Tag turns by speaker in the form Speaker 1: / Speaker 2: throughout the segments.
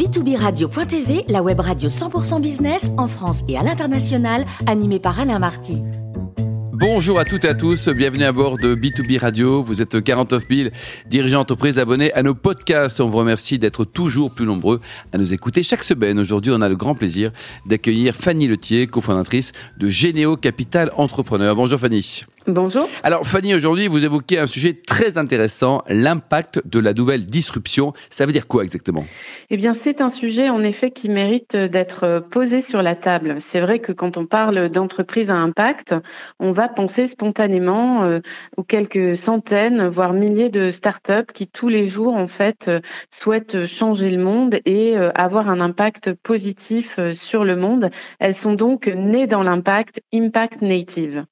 Speaker 1: b2b-radio.tv, la web radio 100% business en France et à l'international, animée par Alain Marty.
Speaker 2: Bonjour à toutes et à tous, bienvenue à bord de B2B Radio. Vous êtes 49 000 dirigeants entreprises abonnés à nos podcasts. On vous remercie d'être toujours plus nombreux à nous écouter chaque semaine. Aujourd'hui, on a le grand plaisir d'accueillir Fanny Letier, cofondatrice de Généo Capital Entrepreneur. Bonjour Fanny.
Speaker 3: Bonjour.
Speaker 2: Alors Fanny, aujourd'hui vous évoquez un sujet très intéressant, l'impact de la nouvelle disruption. Ça veut dire quoi exactement?
Speaker 3: Eh bien c'est un sujet en effet qui mérite d'être posé sur la table. C'est vrai que quand on parle d'entreprise à impact, on va penser spontanément euh, aux quelques centaines, voire milliers de startups qui tous les jours en fait euh, souhaitent changer le monde et euh, avoir un impact positif sur le monde. Elles sont donc nées dans l'impact, impact native.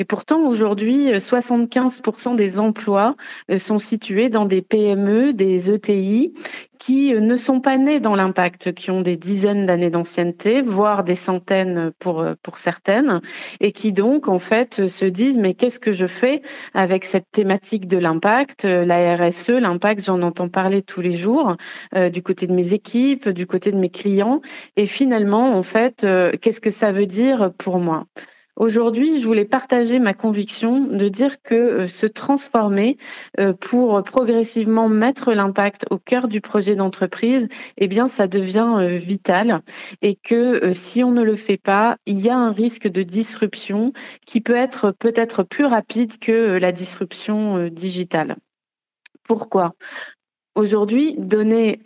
Speaker 3: Et pourtant, aujourd'hui, 75% des emplois euh, sont situés dans des PME, des ETI, qui euh, ne sont pas nés dans l'impact, qui ont des dizaines d'années d'ancienneté, voire des centaines pour, euh, pour certaines, et qui donc, en fait, se disent, mais qu'est-ce que je fais avec cette thématique de l'impact La RSE, l'impact, j'en entends parler tous les jours, du côté de mes équipes, du côté de mes clients, et finalement, en fait, qu'est-ce que ça veut dire pour moi? Aujourd'hui, je voulais partager ma conviction de dire que euh, se transformer euh, pour progressivement mettre l'impact au cœur du projet d'entreprise, eh bien, ça devient euh, vital. Et que si on ne le fait pas, il y a un risque de disruption qui peut être peut-être plus rapide que la disruption digitale. Pourquoi? Aujourd'hui, donner,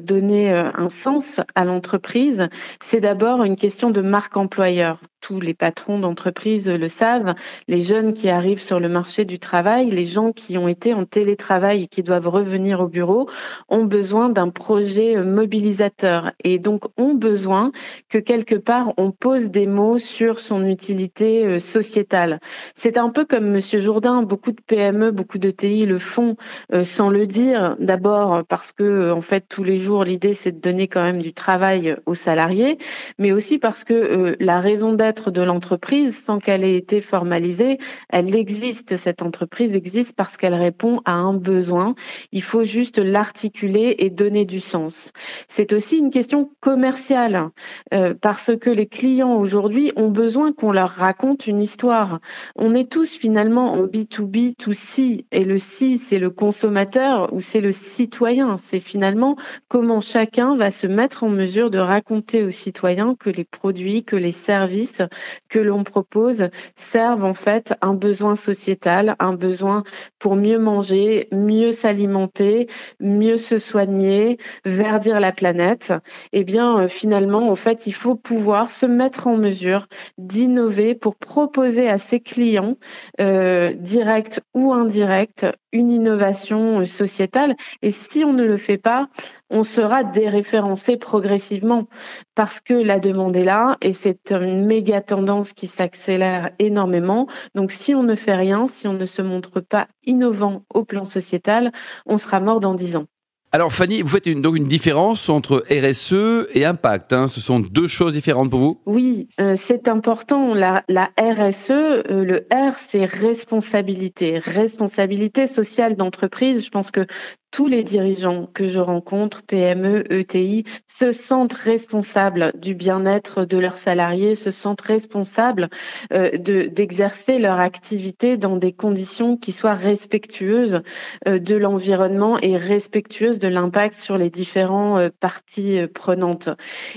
Speaker 3: donner un sens à l'entreprise, c'est d'abord une question de marque employeur tous les patrons d'entreprise le savent, les jeunes qui arrivent sur le marché du travail, les gens qui ont été en télétravail et qui doivent revenir au bureau, ont besoin d'un projet mobilisateur et donc ont besoin que quelque part on pose des mots sur son utilité euh, sociétale. C'est un peu comme Monsieur Jourdain, beaucoup de PME, beaucoup de TI le font euh, sans le dire. D'abord parce que en fait tous les jours l'idée c'est de donner quand même du travail aux salariés, mais aussi parce que euh, la raison d'être de l'entreprise sans qu'elle ait été formalisée. Elle existe, cette entreprise existe parce qu'elle répond à un besoin. Il faut juste l'articuler et donner du sens. C'est aussi une question commerciale euh, parce que les clients aujourd'hui ont besoin qu'on leur raconte une histoire. On est tous finalement en B2B, to C et le C c'est le consommateur ou c'est le citoyen. C'est finalement comment chacun va se mettre en mesure de raconter aux citoyens que les produits, que les services que l'on propose servent en fait un besoin sociétal, un besoin pour mieux manger, mieux s'alimenter, mieux se soigner, verdir la planète. Eh bien, euh, finalement, en fait, il faut pouvoir se mettre en mesure d'innover pour proposer à ses clients, euh, directs ou indirects, une innovation sociétale. Et si on ne le fait pas, on sera déréférencé progressivement parce que la demande est là et c'est une méga tendance qui s'accélère énormément. Donc si on ne fait rien, si on ne se montre pas innovant au plan sociétal, on sera mort dans dix ans.
Speaker 2: Alors Fanny, vous faites une, donc une différence entre RSE et impact. Hein. Ce sont deux choses différentes pour vous?
Speaker 3: Oui, euh, c'est important. La, RSE, euh, le R, c'est responsabilité, responsabilité sociale d'entreprise. Je pense que tous les dirigeants que je rencontre, PME, ETI, se sentent responsables du bien-être de leurs salariés, se sentent responsables euh, d'exercer leur activité dans des conditions qui soient respectueuses euh, de l'environnement et respectueuses de l'impact sur les différentes euh, parties prenantes.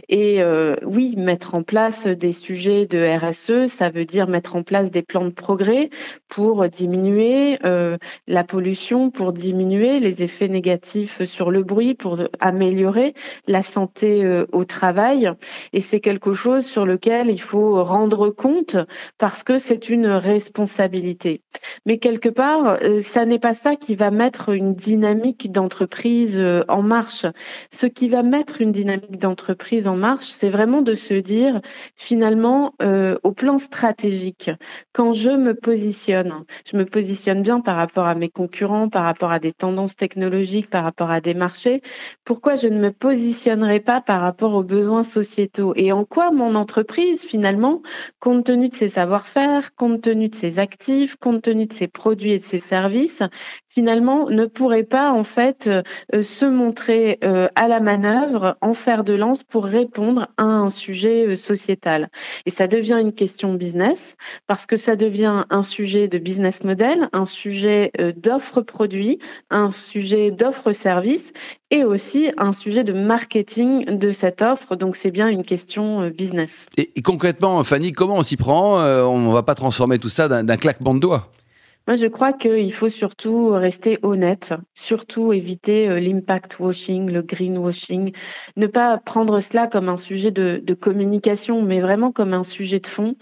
Speaker 3: Et oui, mettre en place des sujets de RSE, ça veut dire mettre en place des plans de progrès pour diminuer la pollution, pour diminuer les effets négatifs sur le bruit pour améliorer la santé euh, au travail. Et c'est quelque chose sur lequel il faut rendre compte parce que c'est une responsabilité. Mais quelque part, euh, ça n'est pas ça qui va mettre une dynamique d'entreprise euh, en marche. Ce qui va mettre une dynamique d'entreprise en marche, c'est vraiment de se dire, finalement, au plan stratégique, quand je me positionne, je me positionne bien par rapport à mes concurrents, par rapport à des tendances technologiques, par rapport à des marchés, pourquoi je ne me positionnerai pas par rapport aux besoins sociétaux? Et en quoi mon entreprise, finalement, compte tenu de ses savoir-faire, compte tenu de ses actifs, compte tenu de ses produits et de ses services, finalement ne pourrait pas en fait se montrer à la manœuvre en fer de lance pour répondre à un sujet sociétal? Et ça devient une question business parce que ça devient un sujet de business model, un sujet d'offre produit, un sujet d'offre service et aussi un sujet de marketing de cette offre. Donc c'est bien une question business.
Speaker 2: Et, concrètement, Fanny, comment on s'y prend On ne va pas transformer tout ça d'un claquement de doigts?
Speaker 3: Moi, je crois qu'il faut surtout rester honnête, surtout éviter euh, l'impact washing, le greenwashing, ne pas prendre cela comme un sujet de, de communication, mais vraiment comme un sujet de fond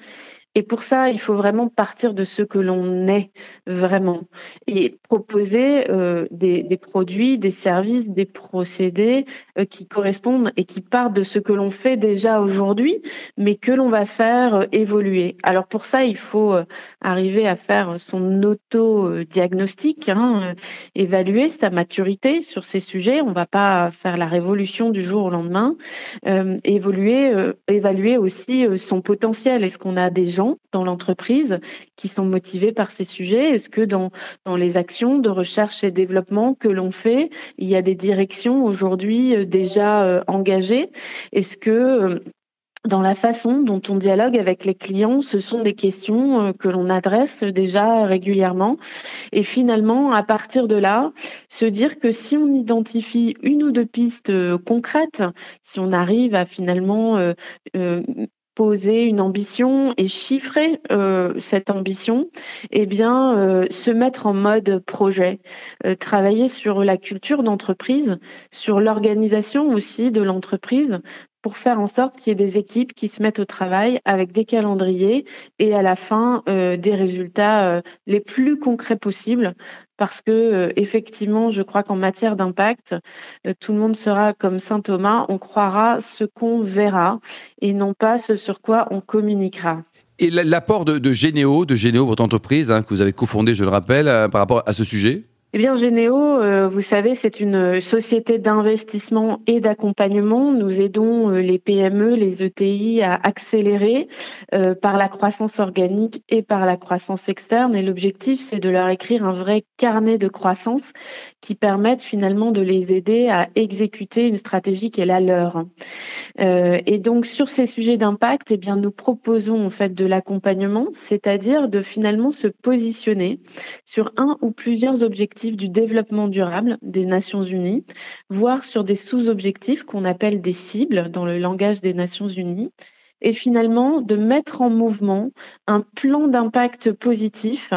Speaker 3: et pour ça, il faut vraiment partir de ce que l'on est vraiment et proposer euh, des, produits, des services, des procédés euh, qui correspondent et qui partent de ce que l'on fait déjà aujourd'hui, mais que l'on va faire euh, évoluer. Alors pour ça, il faut arriver à faire son auto-diagnostic, hein, évaluer sa maturité sur ces sujets. On ne va pas faire la révolution du jour au lendemain. évoluer, évaluer aussi son potentiel. Est-ce qu'on a des gens dans l'entreprise qui sont motivés par ces sujets Est-ce que dans, dans les actions de recherche et développement que l'on fait, il y a des directions aujourd'hui euh, déjà euh, engagées? Est-ce que euh, dans la façon dont on dialogue avec les clients, ce sont des questions que l'on adresse déjà régulièrement? Et finalement, à partir de là, se dire que si on identifie une ou deux pistes concrètes, si on arrive à finalement poser une ambition et chiffrer euh, cette ambition, eh bien, euh, se mettre en mode projet, euh, travailler sur la culture d'entreprise, sur l'organisation aussi de l'entreprise, pour faire en sorte qu'il y ait des équipes qui se mettent au travail avec des calendriers et à la fin euh, des résultats euh, les plus concrets possibles. Parce que euh, effectivement, je crois qu'en matière d'impact, tout le monde sera comme saint Thomas, on croira ce qu'on verra et non pas ce sur quoi on communiquera.
Speaker 2: Et l'apport de, de Généo, de Généo, votre entreprise hein, que vous avez cofondée, je le rappelle, par rapport à ce sujet?
Speaker 3: Eh bien, Généo, euh, vous savez, c'est une société d'investissement et d'accompagnement. Nous aidons euh, les PME, les ETI à accélérer euh, par la croissance organique et par la croissance externe. Et l'objectif, c'est de leur écrire un vrai carnet de croissance qui permette finalement de les aider à exécuter une stratégie qui est la leur. et donc, sur ces sujets d'impact, eh bien, nous proposons en fait de l'accompagnement, c'est-à-dire de finalement se positionner sur un ou plusieurs objectifs du développement durable des Nations Unies, voire sur des sous-objectifs qu'on appelle des cibles dans le langage des Nations Unies et finalement de mettre en mouvement un plan d'impact positif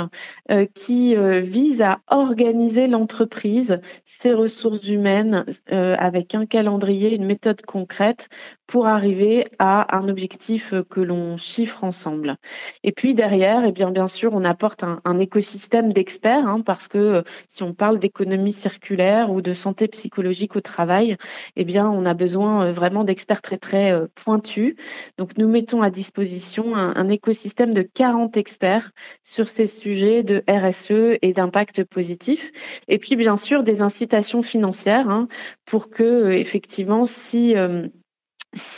Speaker 3: euh, qui euh, vise à organiser l'entreprise, ses ressources humaines euh, avec un calendrier, une méthode concrète pour arriver à un objectif que l'on chiffre ensemble. Et puis derrière, eh bien bien sûr, on apporte un, un écosystème d'experts hein, parce que si on parle d'économie circulaire ou de santé psychologique au travail, eh bien on a besoin vraiment d'experts très très pointus. Donc nous mettons à disposition un, écosystème de 40 experts sur ces sujets de RSE et d'impact positif. Et puis, bien sûr, des incitations financières hein, pour que, euh, effectivement, si euh,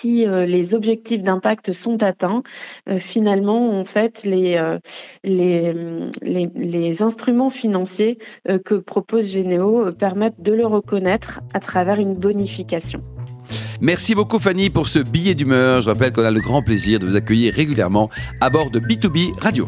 Speaker 3: euh, les objectifs d'impact sont atteints, finalement, en fait, les, les, les, instruments financiers que propose Généo permettent de le reconnaître à travers une bonification.
Speaker 2: Merci beaucoup Fanny pour ce billet d'humeur. Je rappelle qu'on a le grand plaisir de vous accueillir régulièrement à bord de B2B Radio.